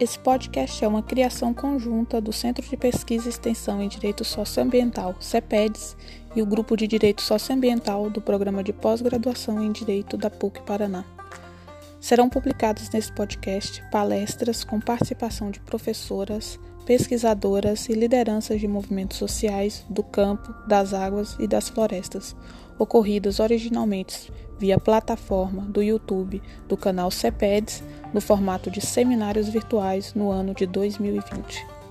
Esse podcast é uma criação conjunta do Centro de Pesquisa e Extensão em Direito Socioambiental, CEPEDS, e o Grupo de Direito Socioambiental do Programa de Pós-Graduação em Direito da PUC Paraná. Serão publicadas nesse podcast palestras com participação de professoras, pesquisadoras e lideranças de movimentos sociais do campo, das águas e das florestas, ocorridas originalmente via plataforma do YouTube do canal CEPEDS no formato de seminários virtuais no ano de 2020.